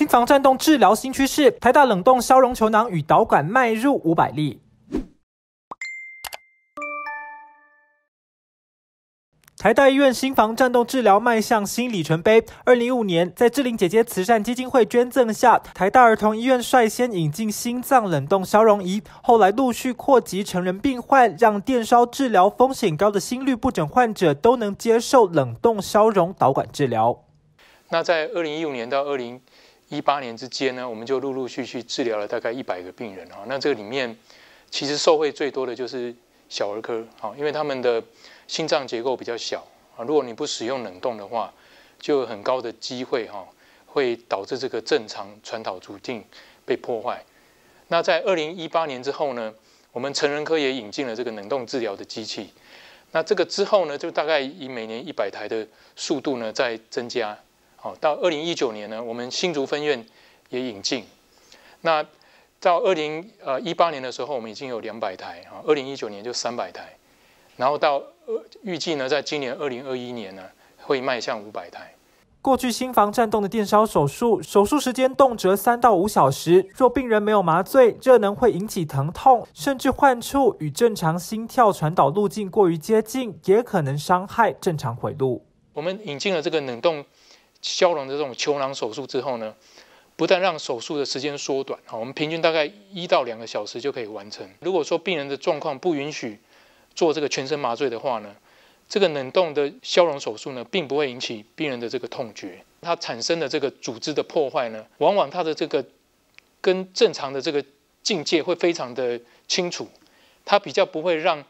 心房颤动治疗新趋势，台大冷冻消融球囊与导管迈入五百例。台大医院心房颤动治疗迈向新里程碑。二零一五年，在志玲姐姐慈善基金会捐赠下，台大儿童医院率先引进心脏冷冻消融仪，后来陆续扩及成人病患，让电烧治疗风险高的心律不整患者都能接受冷冻消融导管治疗。那在二零一五年到二零一八年之间呢，我们就陆陆续续治疗了大概一百个病人啊。那这个里面，其实受惠最多的就是小儿科哈，因为他们的。心脏结构比较小啊，如果你不使用冷冻的话，就有很高的机会哈，会导致这个正常传导途径被破坏。那在二零一八年之后呢，我们成人科也引进了这个冷冻治疗的机器。那这个之后呢，就大概以每年一百台的速度呢在增加。好，到二零一九年呢，我们新竹分院也引进。那到二零呃一八年的时候，我们已经有两百台啊，二零一九年就三百台。然后到呃预计呢，在今年二零二一年呢，会迈向五百台。过去心房颤动的电烧手术，手术时间动辄三到五小时。若病人没有麻醉，热能会引起疼痛，甚至患处与正常心跳传导路径过于接近，也可能伤害正常回路。我们引进了这个冷冻消融的这种球囊手术之后呢，不但让手术的时间缩短，我们平均大概一到两个小时就可以完成。如果说病人的状况不允许，做这个全身麻醉的话呢，这个冷冻的消融手术呢，并不会引起病人的这个痛觉。它产生的这个组织的破坏呢，往往它的这个跟正常的这个境界会非常的清楚，它比较不会让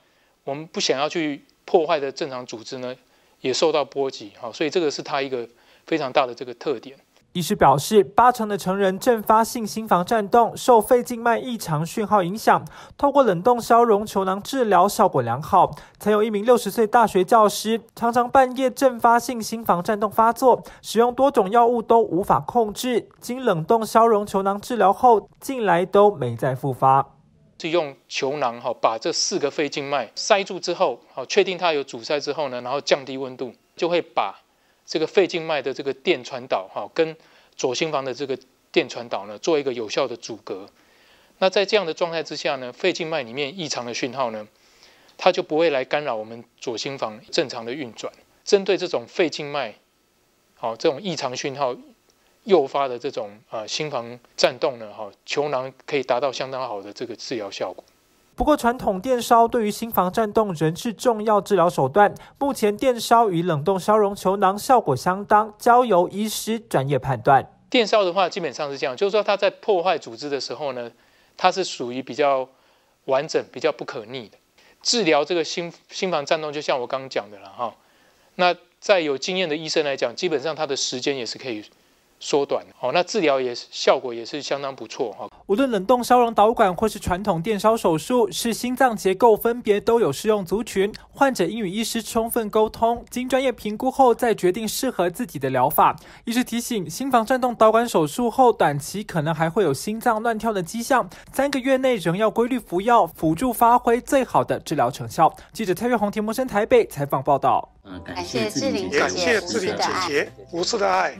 我们不想要去破坏的正常组织呢，也受到波及。好，所以这个是它一个非常大的这个特点。医师表示，八成的成人阵发性心房颤动受肺静脉异常讯号影响，透过冷冻消融球囊治疗效果良好。曾有一名六十岁大学教师，常常半夜阵发性心房颤动发作，使用多种药物都无法控制，经冷冻消融球囊治疗后，近来都没再复发。是用球囊哈，把这四个肺静脉塞住之后，好确定它有阻塞之后呢，然后降低温度，就会把。这个肺静脉的这个电传导，哈，跟左心房的这个电传导呢，做一个有效的阻隔。那在这样的状态之下呢，肺静脉里面异常的讯号呢，它就不会来干扰我们左心房正常的运转。针对这种肺静脉，好，这种异常讯号诱发的这种呃心房颤动呢，哈，球囊可以达到相当好的这个治疗效果。不过，传统电烧对于心房颤动仍是重要治疗手段。目前，电烧与冷冻消融球囊效果相当，交由医师专业判断。电烧的话，基本上是这样，就是说它在破坏组织的时候呢，它是属于比较完整、比较不可逆的。治疗这个心心房颤动，就像我刚刚讲的了哈。那在有经验的医生来讲，基本上它的时间也是可以。缩短哦，那治疗也是效果也是相当不错哈。无论冷冻消融导管或是传统电烧手术，是心脏结构分别都有适用族群。患者应与医师充分沟通，经专业评估后再决定适合自己的疗法。医师提醒，心房颤动导管手术后，短期可能还会有心脏乱跳的迹象，三个月内仍要规律服药，辅助发挥最好的治疗成效。记者蔡月红、田木生台北采访报道。感谢志玲姐姐无私的爱。